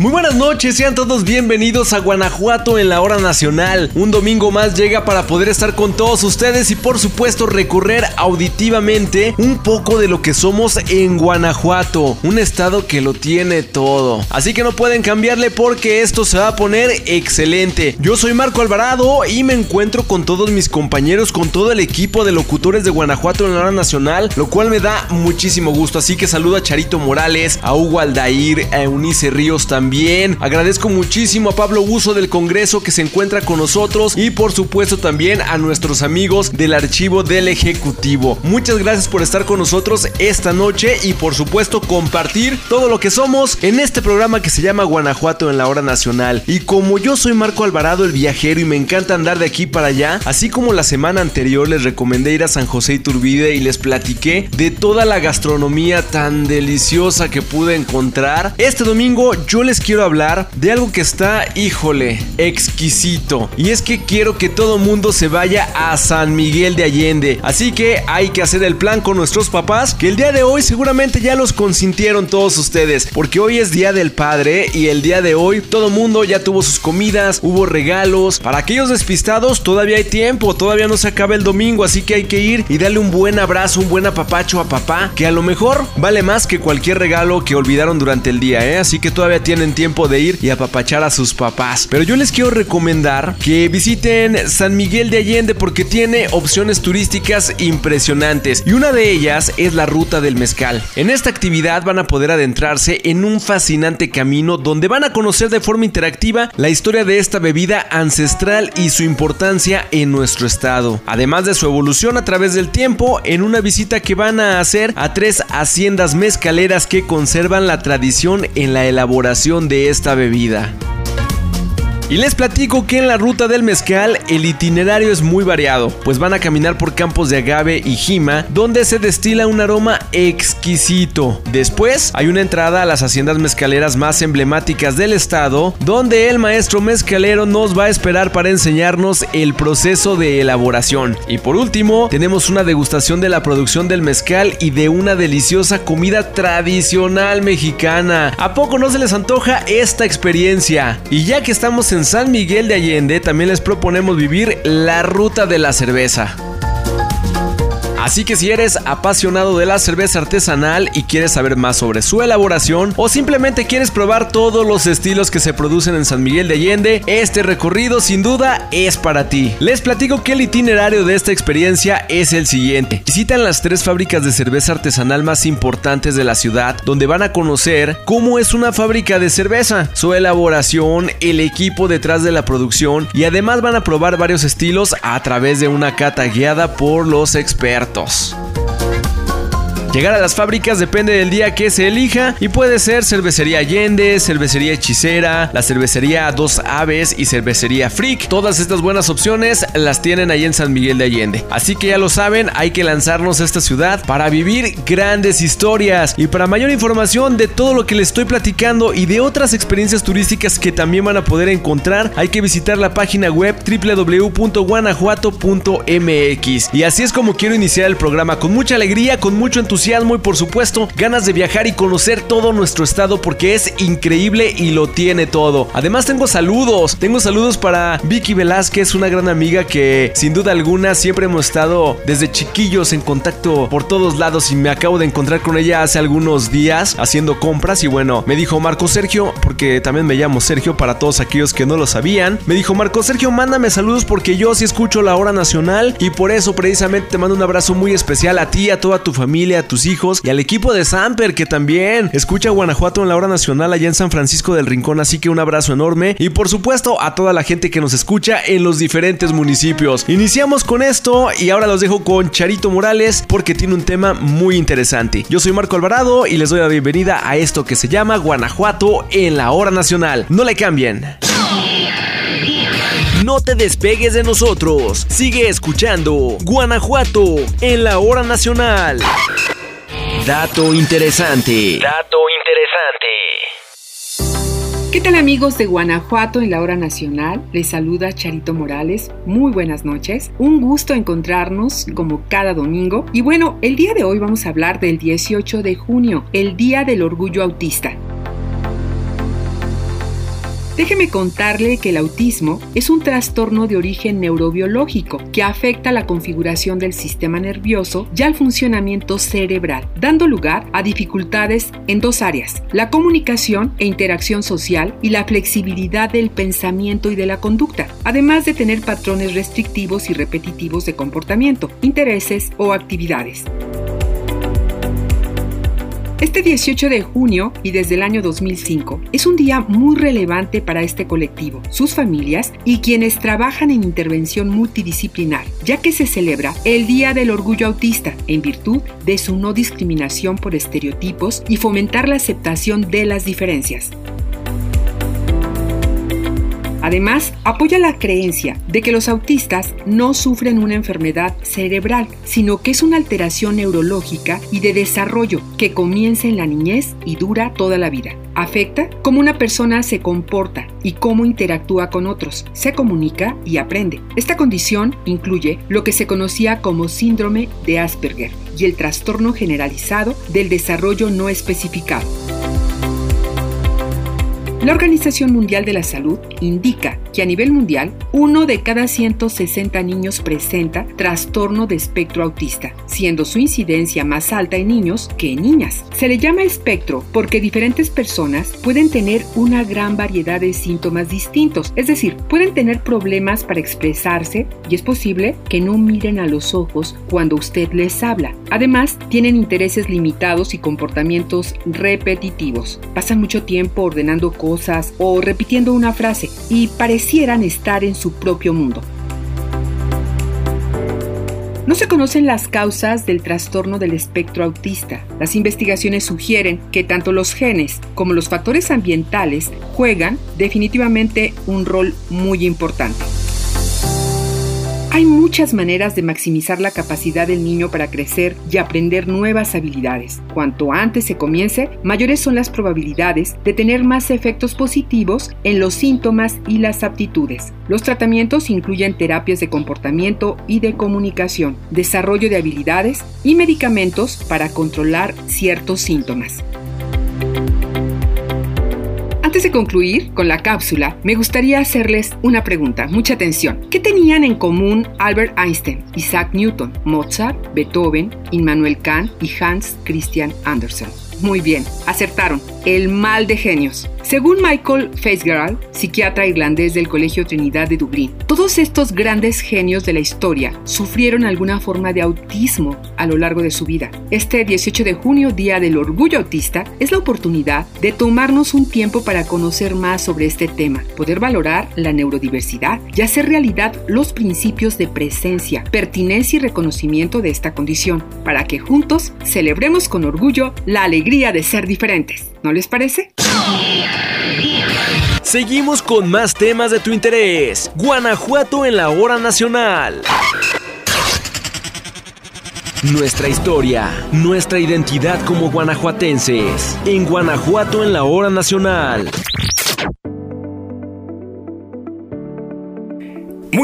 Muy buenas noches, sean todos bienvenidos a Guanajuato en la hora nacional. Un domingo más llega para poder estar con todos ustedes y por supuesto recorrer auditivamente un poco de lo que somos en Guanajuato, un estado que lo tiene todo. Así que no pueden cambiarle porque esto se va a poner excelente. Yo soy Marco Alvarado y me encuentro con todos mis compañeros, con todo el equipo de locutores de Guanajuato en la hora nacional, lo cual me da muchísimo gusto. Así que saludo a Charito Morales, a Hugo Aldair, a Eunice Ríos también Agradezco muchísimo a Pablo Uso del Congreso que se encuentra con nosotros y por supuesto también a nuestros amigos del archivo del Ejecutivo. Muchas gracias por estar con nosotros esta noche y por supuesto compartir todo lo que somos en este programa que se llama Guanajuato en la hora nacional. Y como yo soy Marco Alvarado el viajero y me encanta andar de aquí para allá, así como la semana anterior les recomendé ir a San José Iturbide y les platiqué de toda la gastronomía tan deliciosa que pude encontrar, este domingo yo les quiero hablar de algo que está, híjole, exquisito. Y es que quiero que todo mundo se vaya a San Miguel de Allende. Así que hay que hacer el plan con nuestros papás, que el día de hoy seguramente ya los consintieron todos ustedes, porque hoy es Día del Padre y el día de hoy todo mundo ya tuvo sus comidas, hubo regalos. Para aquellos despistados todavía hay tiempo, todavía no se acaba el domingo, así que hay que ir y darle un buen abrazo, un buen apapacho a papá, que a lo mejor vale más que cualquier regalo que olvidaron durante el día, ¿eh? Así que todavía tienen tiempo de ir y apapachar a sus papás. Pero yo les quiero recomendar que visiten San Miguel de Allende porque tiene opciones turísticas impresionantes y una de ellas es la ruta del mezcal. En esta actividad van a poder adentrarse en un fascinante camino donde van a conocer de forma interactiva la historia de esta bebida ancestral y su importancia en nuestro estado, además de su evolución a través del tiempo en una visita que van a hacer a tres haciendas mezcaleras que conservan la tradición en la elaboración de esta bebida. Y les platico que en la ruta del mezcal el itinerario es muy variado, pues van a caminar por campos de agave y jima, donde se destila un aroma exquisito. Después hay una entrada a las haciendas mezcaleras más emblemáticas del estado, donde el maestro mezcalero nos va a esperar para enseñarnos el proceso de elaboración. Y por último, tenemos una degustación de la producción del mezcal y de una deliciosa comida tradicional mexicana. ¿A poco no se les antoja esta experiencia? Y ya que estamos en en San Miguel de Allende también les proponemos vivir la ruta de la cerveza. Así que si eres apasionado de la cerveza artesanal y quieres saber más sobre su elaboración o simplemente quieres probar todos los estilos que se producen en San Miguel de Allende, este recorrido sin duda es para ti. Les platico que el itinerario de esta experiencia es el siguiente. Visitan las tres fábricas de cerveza artesanal más importantes de la ciudad, donde van a conocer cómo es una fábrica de cerveza, su elaboración, el equipo detrás de la producción y además van a probar varios estilos a través de una cata guiada por los expertos muertos. Llegar a las fábricas depende del día que se elija y puede ser cervecería Allende, cervecería Hechicera, la cervecería Dos Aves y cervecería Freak. Todas estas buenas opciones las tienen ahí en San Miguel de Allende. Así que ya lo saben, hay que lanzarnos a esta ciudad para vivir grandes historias. Y para mayor información de todo lo que les estoy platicando y de otras experiencias turísticas que también van a poder encontrar, hay que visitar la página web www.guanajuato.mx. Y así es como quiero iniciar el programa, con mucha alegría, con mucho entusiasmo y por supuesto ganas de viajar y conocer todo nuestro estado porque es increíble y lo tiene todo. Además tengo saludos, tengo saludos para Vicky Velázquez, una gran amiga que sin duda alguna siempre hemos estado desde chiquillos en contacto por todos lados y me acabo de encontrar con ella hace algunos días haciendo compras y bueno, me dijo Marco Sergio, porque también me llamo Sergio para todos aquellos que no lo sabían, me dijo Marco Sergio, mándame saludos porque yo sí escucho la hora nacional y por eso precisamente te mando un abrazo muy especial a ti, a toda tu familia, tus hijos y al equipo de Samper que también escucha Guanajuato en la hora nacional allá en San Francisco del Rincón. Así que un abrazo enorme y por supuesto a toda la gente que nos escucha en los diferentes municipios. Iniciamos con esto y ahora los dejo con Charito Morales porque tiene un tema muy interesante. Yo soy Marco Alvarado y les doy la bienvenida a esto que se llama Guanajuato en la hora nacional. No le cambien. No te despegues de nosotros. Sigue escuchando Guanajuato en la hora nacional. Dato interesante. Dato interesante. ¿Qué tal amigos de Guanajuato en la hora nacional? Les saluda Charito Morales. Muy buenas noches. Un gusto encontrarnos como cada domingo. Y bueno, el día de hoy vamos a hablar del 18 de junio, el Día del Orgullo Autista. Déjeme contarle que el autismo es un trastorno de origen neurobiológico que afecta la configuración del sistema nervioso y al funcionamiento cerebral, dando lugar a dificultades en dos áreas, la comunicación e interacción social y la flexibilidad del pensamiento y de la conducta, además de tener patrones restrictivos y repetitivos de comportamiento, intereses o actividades. Este 18 de junio y desde el año 2005 es un día muy relevante para este colectivo, sus familias y quienes trabajan en intervención multidisciplinar, ya que se celebra el Día del Orgullo Autista en virtud de su no discriminación por estereotipos y fomentar la aceptación de las diferencias. Además, apoya la creencia de que los autistas no sufren una enfermedad cerebral, sino que es una alteración neurológica y de desarrollo que comienza en la niñez y dura toda la vida. Afecta cómo una persona se comporta y cómo interactúa con otros, se comunica y aprende. Esta condición incluye lo que se conocía como síndrome de Asperger y el trastorno generalizado del desarrollo no especificado. La Organización Mundial de la Salud indica que a nivel mundial, uno de cada 160 niños presenta trastorno de espectro autista, siendo su incidencia más alta en niños que en niñas. Se le llama espectro porque diferentes personas pueden tener una gran variedad de síntomas distintos, es decir, pueden tener problemas para expresarse y es posible que no miren a los ojos cuando usted les habla. Además, tienen intereses limitados y comportamientos repetitivos. Pasan mucho tiempo ordenando o repitiendo una frase y parecieran estar en su propio mundo. No se conocen las causas del trastorno del espectro autista. Las investigaciones sugieren que tanto los genes como los factores ambientales juegan definitivamente un rol muy importante. Hay muchas maneras de maximizar la capacidad del niño para crecer y aprender nuevas habilidades. Cuanto antes se comience, mayores son las probabilidades de tener más efectos positivos en los síntomas y las aptitudes. Los tratamientos incluyen terapias de comportamiento y de comunicación, desarrollo de habilidades y medicamentos para controlar ciertos síntomas. Antes de concluir con la cápsula, me gustaría hacerles una pregunta. Mucha atención. ¿Qué tenían en común Albert Einstein, Isaac Newton, Mozart, Beethoven, Immanuel Kant y Hans Christian Andersen? Muy bien, acertaron. El mal de genios. Según Michael Fitzgerald, psiquiatra irlandés del Colegio Trinidad de Dublín, todos estos grandes genios de la historia sufrieron alguna forma de autismo a lo largo de su vida. Este 18 de junio, Día del Orgullo Autista, es la oportunidad de tomarnos un tiempo para conocer más sobre este tema, poder valorar la neurodiversidad y hacer realidad los principios de presencia, pertinencia y reconocimiento de esta condición, para que juntos celebremos con orgullo la alegría de ser diferentes. ¿No les parece? Seguimos con más temas de tu interés. Guanajuato en la hora nacional. Nuestra historia, nuestra identidad como guanajuatenses. En Guanajuato en la hora nacional.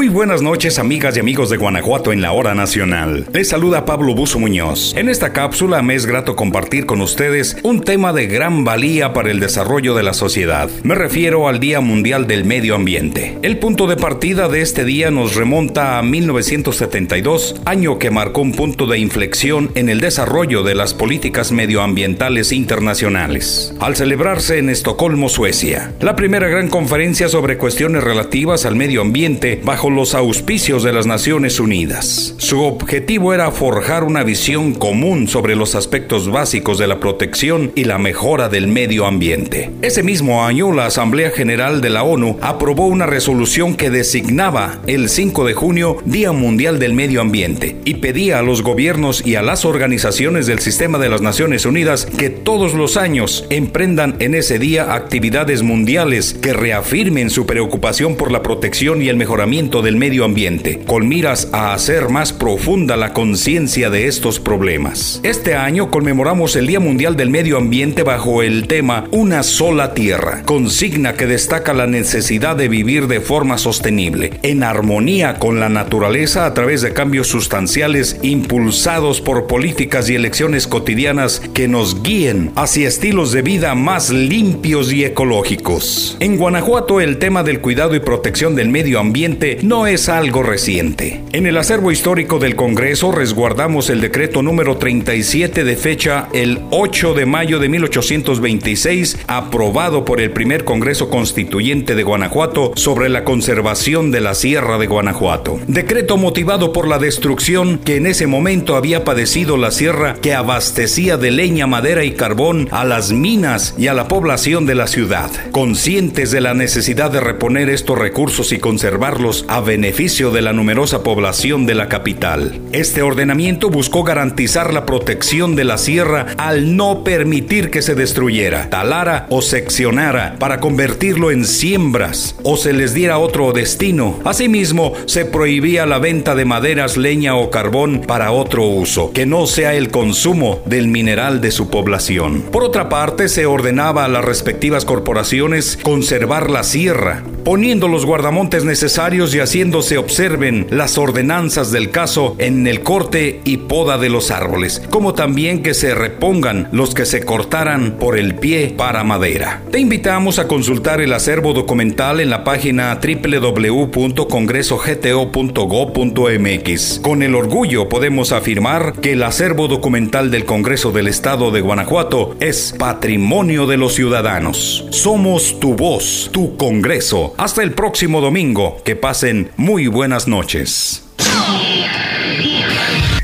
Muy buenas noches amigas y amigos de Guanajuato en la hora nacional. Les saluda Pablo Buzo Muñoz. En esta cápsula me es grato compartir con ustedes un tema de gran valía para el desarrollo de la sociedad. Me refiero al Día Mundial del Medio Ambiente. El punto de partida de este día nos remonta a 1972, año que marcó un punto de inflexión en el desarrollo de las políticas medioambientales internacionales. Al celebrarse en Estocolmo, Suecia, la primera gran conferencia sobre cuestiones relativas al medio ambiente bajo los auspicios de las Naciones Unidas. Su objetivo era forjar una visión común sobre los aspectos básicos de la protección y la mejora del medio ambiente. Ese mismo año, la Asamblea General de la ONU aprobó una resolución que designaba el 5 de junio Día Mundial del Medio Ambiente y pedía a los gobiernos y a las organizaciones del sistema de las Naciones Unidas que todos los años emprendan en ese día actividades mundiales que reafirmen su preocupación por la protección y el mejoramiento ámbito del medio ambiente, con miras a hacer más profunda la conciencia de estos problemas. Este año conmemoramos el Día Mundial del Medio Ambiente bajo el tema Una sola tierra, consigna que destaca la necesidad de vivir de forma sostenible, en armonía con la naturaleza a través de cambios sustanciales impulsados por políticas y elecciones cotidianas que nos guíen hacia estilos de vida más limpios y ecológicos. En Guanajuato el tema del cuidado y protección del medio ambiente no es algo reciente. En el acervo histórico del Congreso resguardamos el decreto número 37 de fecha el 8 de mayo de 1826, aprobado por el primer Congreso Constituyente de Guanajuato sobre la conservación de la Sierra de Guanajuato. Decreto motivado por la destrucción que en ese momento había padecido la sierra que abastecía de leña, madera y carbón a las minas y a la población de la ciudad. Conscientes de la necesidad de reponer estos recursos y conservarlos beneficio de la numerosa población de la capital. Este ordenamiento buscó garantizar la protección de la sierra al no permitir que se destruyera, talara o seccionara para convertirlo en siembras o se les diera otro destino. Asimismo, se prohibía la venta de maderas, leña o carbón para otro uso, que no sea el consumo del mineral de su población. Por otra parte, se ordenaba a las respectivas corporaciones conservar la sierra, poniendo los guardamontes necesarios y haciéndose observen las ordenanzas del caso en el corte y poda de los árboles, como también que se repongan los que se cortaran por el pie para madera. Te invitamos a consultar el acervo documental en la página www.congresogto.gov.mx. Con el orgullo podemos afirmar que el acervo documental del Congreso del Estado de Guanajuato es patrimonio de los ciudadanos. Somos tu voz, tu Congreso. Hasta el próximo domingo. Que pasen muy buenas noches.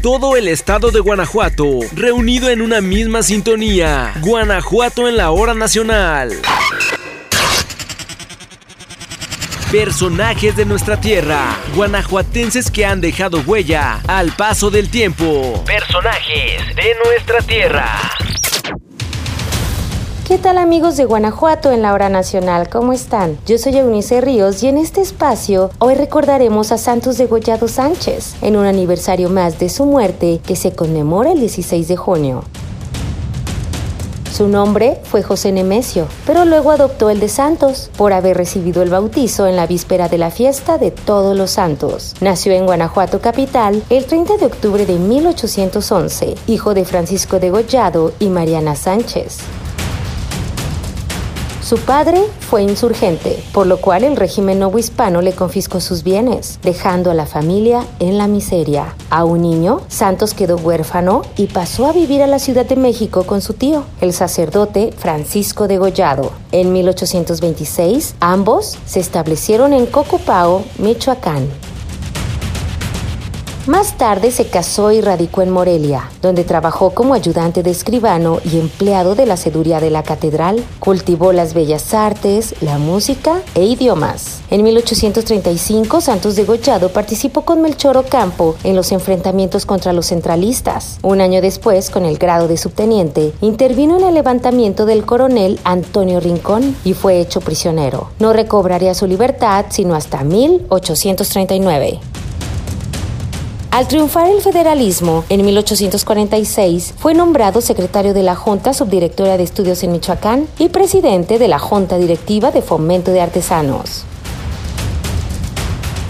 Todo el estado de Guanajuato, reunido en una misma sintonía. Guanajuato en la hora nacional. Personajes de nuestra tierra, guanajuatenses que han dejado huella al paso del tiempo. Personajes de nuestra tierra. ¿Qué tal amigos de Guanajuato en la hora nacional? ¿Cómo están? Yo soy Eunice Ríos y en este espacio hoy recordaremos a Santos Degollado Sánchez en un aniversario más de su muerte que se conmemora el 16 de junio. Su nombre fue José Nemesio, pero luego adoptó el de Santos por haber recibido el bautizo en la víspera de la fiesta de Todos los Santos. Nació en Guanajuato capital el 30 de octubre de 1811, hijo de Francisco Degollado y Mariana Sánchez. Su padre fue insurgente, por lo cual el régimen novohispano le confiscó sus bienes, dejando a la familia en la miseria. A un niño, Santos quedó huérfano y pasó a vivir a la Ciudad de México con su tío, el sacerdote Francisco de Gollado. En 1826, ambos se establecieron en Cocupao, Michoacán. Más tarde se casó y radicó en Morelia, donde trabajó como ayudante de escribano y empleado de la seduría de la catedral. Cultivó las bellas artes, la música e idiomas. En 1835, Santos de Gollado participó con Melchor Ocampo en los enfrentamientos contra los centralistas. Un año después, con el grado de subteniente, intervino en el levantamiento del coronel Antonio Rincón y fue hecho prisionero. No recobraría su libertad sino hasta 1839. Al triunfar el federalismo, en 1846 fue nombrado secretario de la Junta Subdirectora de Estudios en Michoacán y presidente de la Junta Directiva de Fomento de Artesanos.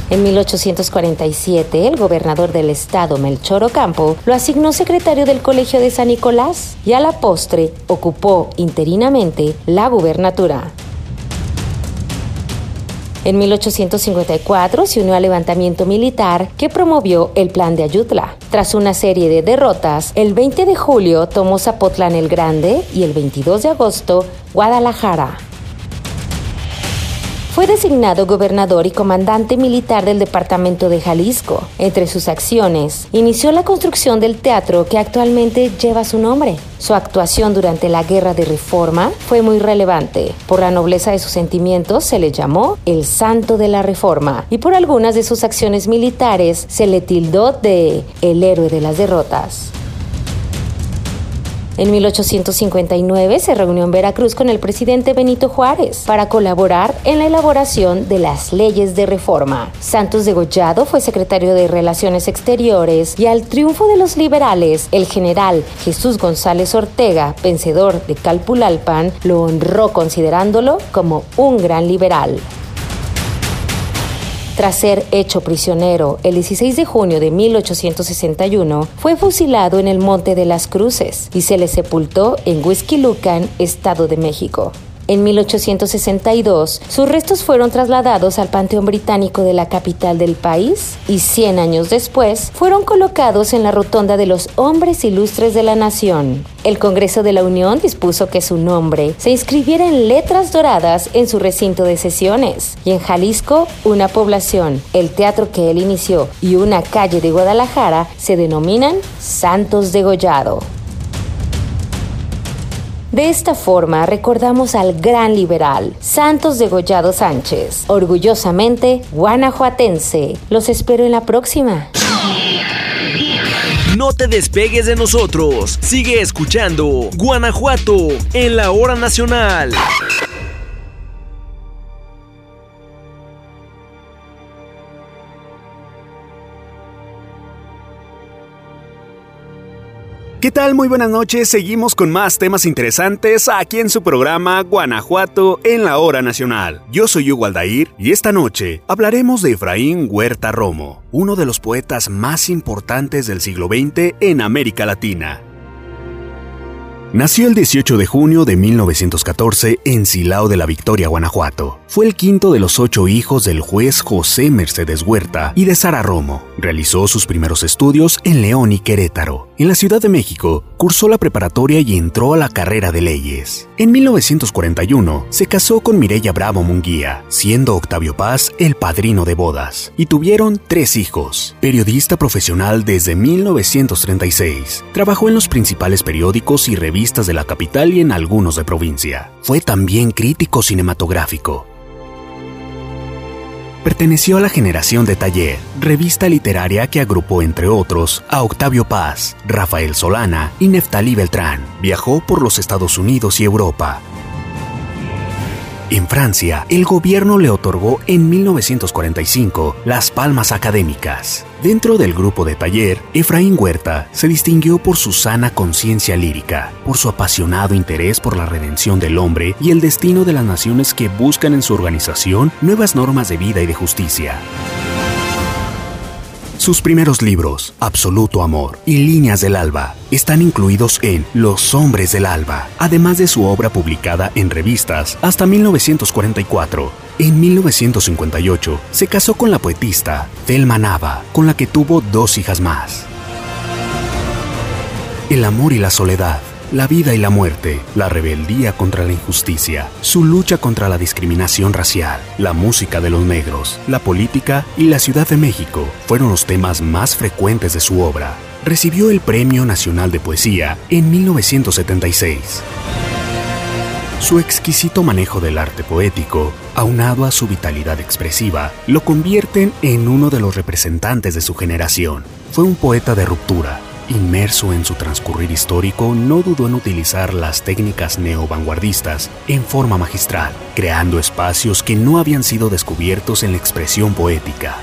En 1847, el gobernador del estado, Melchor Ocampo, lo asignó secretario del Colegio de San Nicolás y a la postre ocupó interinamente la gubernatura. En 1854 se unió al levantamiento militar que promovió el Plan de Ayutla. Tras una serie de derrotas, el 20 de julio tomó Zapotlán el Grande y el 22 de agosto Guadalajara. Fue designado gobernador y comandante militar del departamento de Jalisco. Entre sus acciones, inició la construcción del teatro que actualmente lleva su nombre. Su actuación durante la Guerra de Reforma fue muy relevante. Por la nobleza de sus sentimientos se le llamó el Santo de la Reforma y por algunas de sus acciones militares se le tildó de el héroe de las derrotas. En 1859 se reunió en Veracruz con el presidente Benito Juárez para colaborar en la elaboración de las leyes de reforma. Santos Degollado fue secretario de Relaciones Exteriores y al triunfo de los liberales, el general Jesús González Ortega, vencedor de Calpulalpan, lo honró considerándolo como un gran liberal. Tras ser hecho prisionero el 16 de junio de 1861, fue fusilado en el Monte de las Cruces y se le sepultó en Lucan, Estado de México. En 1862, sus restos fueron trasladados al Panteón Británico de la capital del país y 100 años después fueron colocados en la rotonda de los hombres ilustres de la nación. El Congreso de la Unión dispuso que su nombre se inscribiera en letras doradas en su recinto de sesiones y en Jalisco una población, el teatro que él inició y una calle de Guadalajara se denominan Santos de Gollado. De esta forma recordamos al gran liberal Santos Degollado Sánchez, orgullosamente guanajuatense. Los espero en la próxima. No te despegues de nosotros. Sigue escuchando Guanajuato en la hora nacional. ¿Qué tal? Muy buenas noches. Seguimos con más temas interesantes aquí en su programa Guanajuato en la hora nacional. Yo soy Hugo Aldair y esta noche hablaremos de Efraín Huerta Romo, uno de los poetas más importantes del siglo XX en América Latina. Nació el 18 de junio de 1914 en Silao de la Victoria, Guanajuato. Fue el quinto de los ocho hijos del juez José Mercedes Huerta y de Sara Romo. Realizó sus primeros estudios en León y Querétaro. En la Ciudad de México, cursó la preparatoria y entró a la carrera de leyes. En 1941, se casó con Mireya Bravo Munguía, siendo Octavio Paz el padrino de bodas, y tuvieron tres hijos. Periodista profesional desde 1936, trabajó en los principales periódicos y revistas de la capital y en algunos de provincia. Fue también crítico cinematográfico, Perteneció a la generación de Taller, revista literaria que agrupó entre otros a Octavio Paz, Rafael Solana y Neftalí Beltrán. Viajó por los Estados Unidos y Europa, en Francia, el gobierno le otorgó en 1945 las palmas académicas. Dentro del grupo de taller, Efraín Huerta se distinguió por su sana conciencia lírica, por su apasionado interés por la redención del hombre y el destino de las naciones que buscan en su organización nuevas normas de vida y de justicia. Sus primeros libros, Absoluto Amor y Líneas del Alba, están incluidos en Los Hombres del Alba, además de su obra publicada en revistas hasta 1944. En 1958 se casó con la poetista Thelma Nava, con la que tuvo dos hijas más. El amor y la soledad la vida y la muerte, la rebeldía contra la injusticia, su lucha contra la discriminación racial, la música de los negros, la política y la Ciudad de México fueron los temas más frecuentes de su obra. Recibió el Premio Nacional de Poesía en 1976. Su exquisito manejo del arte poético, aunado a su vitalidad expresiva, lo convierten en uno de los representantes de su generación. Fue un poeta de ruptura, Inmerso en su transcurrir histórico, no dudó en utilizar las técnicas neovanguardistas en forma magistral, creando espacios que no habían sido descubiertos en la expresión poética.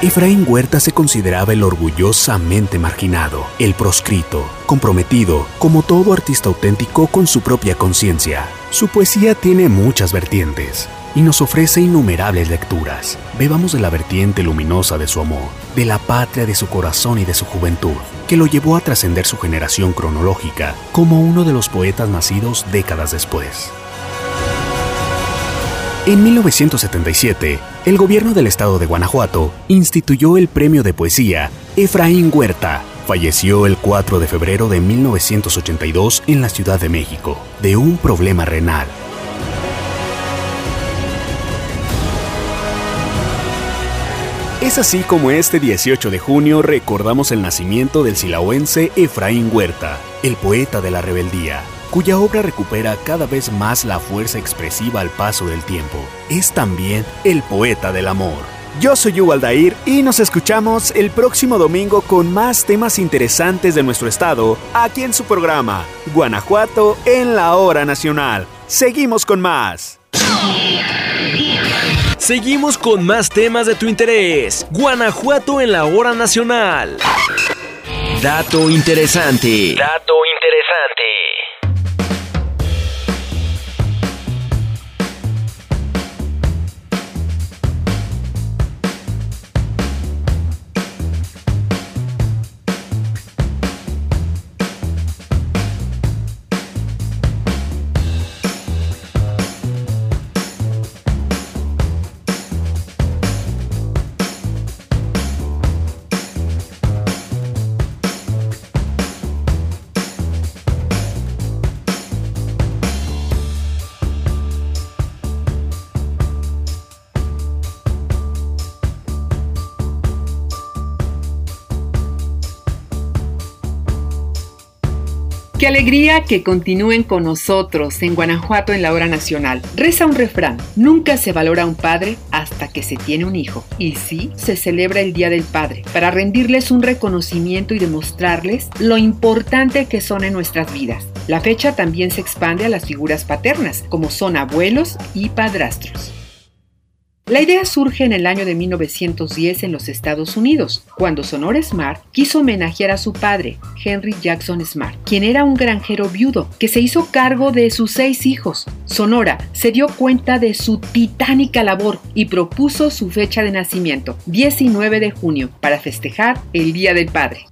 Efraín Huerta se consideraba el orgullosamente marginado, el proscrito, comprometido, como todo artista auténtico con su propia conciencia. Su poesía tiene muchas vertientes, y nos ofrece innumerables lecturas. Bebamos de la vertiente luminosa de su amor, de la patria de su corazón y de su juventud, que lo llevó a trascender su generación cronológica como uno de los poetas nacidos décadas después. En 1977, el gobierno del estado de Guanajuato instituyó el premio de poesía Efraín Huerta. Falleció el 4 de febrero de 1982 en la Ciudad de México, de un problema renal. Es así como este 18 de junio recordamos el nacimiento del silahuense Efraín Huerta, el poeta de la rebeldía, cuya obra recupera cada vez más la fuerza expresiva al paso del tiempo. Es también el poeta del amor Yo soy Hugo Aldair y nos escuchamos el próximo domingo con más temas interesantes de nuestro estado aquí en su programa Guanajuato en la hora nacional. Seguimos con más. Seguimos con más temas de tu interés. Guanajuato en la hora nacional. Dato interesante. Dato interesante. Alegría que continúen con nosotros en Guanajuato en la hora nacional. Reza un refrán, nunca se valora un padre hasta que se tiene un hijo. Y sí, se celebra el Día del Padre, para rendirles un reconocimiento y demostrarles lo importante que son en nuestras vidas. La fecha también se expande a las figuras paternas, como son abuelos y padrastros. La idea surge en el año de 1910 en los Estados Unidos, cuando Sonora Smart quiso homenajear a su padre, Henry Jackson Smart, quien era un granjero viudo que se hizo cargo de sus seis hijos. Sonora se dio cuenta de su titánica labor y propuso su fecha de nacimiento, 19 de junio, para festejar el Día del Padre.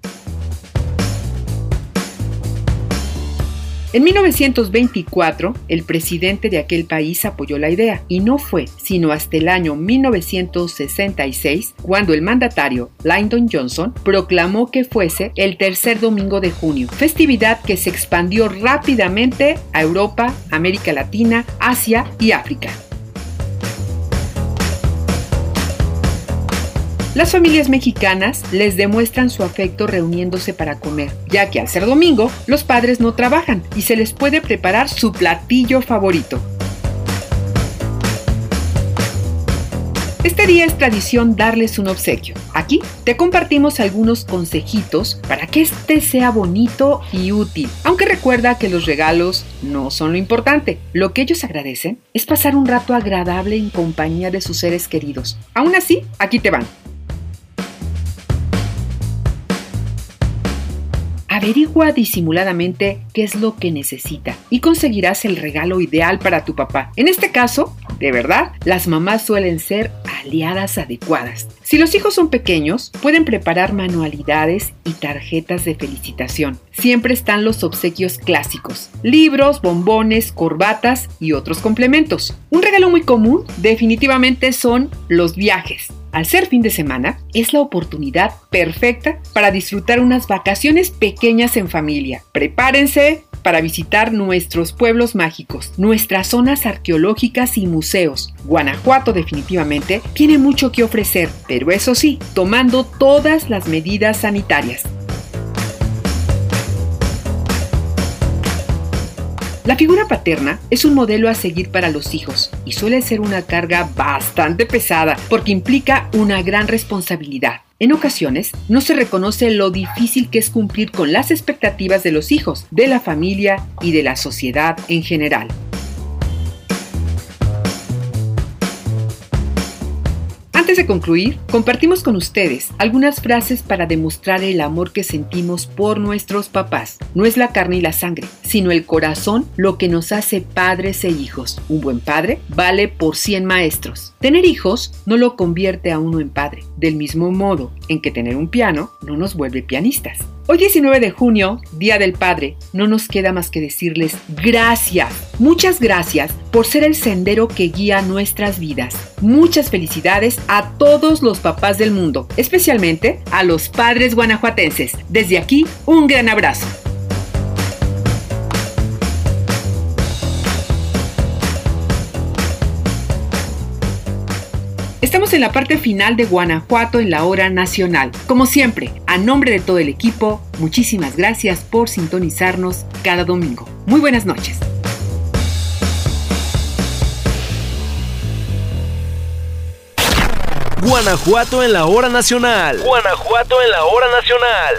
En 1924, el presidente de aquel país apoyó la idea y no fue sino hasta el año 1966 cuando el mandatario Lyndon Johnson proclamó que fuese el tercer domingo de junio, festividad que se expandió rápidamente a Europa, América Latina, Asia y África. Las familias mexicanas les demuestran su afecto reuniéndose para comer, ya que al ser domingo los padres no trabajan y se les puede preparar su platillo favorito. Este día es tradición darles un obsequio. Aquí te compartimos algunos consejitos para que este sea bonito y útil. Aunque recuerda que los regalos no son lo importante. Lo que ellos agradecen es pasar un rato agradable en compañía de sus seres queridos. Aún así, aquí te van. Averigua disimuladamente qué es lo que necesita y conseguirás el regalo ideal para tu papá. En este caso, de verdad, las mamás suelen ser aliadas adecuadas. Si los hijos son pequeños, pueden preparar manualidades y tarjetas de felicitación. Siempre están los obsequios clásicos, libros, bombones, corbatas y otros complementos. Un regalo muy común definitivamente son los viajes. Al ser fin de semana, es la oportunidad perfecta para disfrutar unas vacaciones pequeñas en familia. Prepárense para visitar nuestros pueblos mágicos, nuestras zonas arqueológicas y museos. Guanajuato definitivamente tiene mucho que ofrecer, pero eso sí, tomando todas las medidas sanitarias. La figura paterna es un modelo a seguir para los hijos y suele ser una carga bastante pesada porque implica una gran responsabilidad. En ocasiones, no se reconoce lo difícil que es cumplir con las expectativas de los hijos, de la familia y de la sociedad en general. Antes de concluir, compartimos con ustedes algunas frases para demostrar el amor que sentimos por nuestros papás. No es la carne y la sangre, sino el corazón lo que nos hace padres e hijos. Un buen padre vale por 100 maestros. Tener hijos no lo convierte a uno en padre, del mismo modo en que tener un piano no nos vuelve pianistas. Hoy 19 de junio, Día del Padre, no nos queda más que decirles gracias, muchas gracias por ser el sendero que guía nuestras vidas. Muchas felicidades a todos los papás del mundo, especialmente a los padres guanajuatenses. Desde aquí, un gran abrazo. Estamos en la parte final de Guanajuato en la hora nacional. Como siempre, a nombre de todo el equipo, muchísimas gracias por sintonizarnos cada domingo. Muy buenas noches. Guanajuato en la hora nacional. Guanajuato en la hora nacional.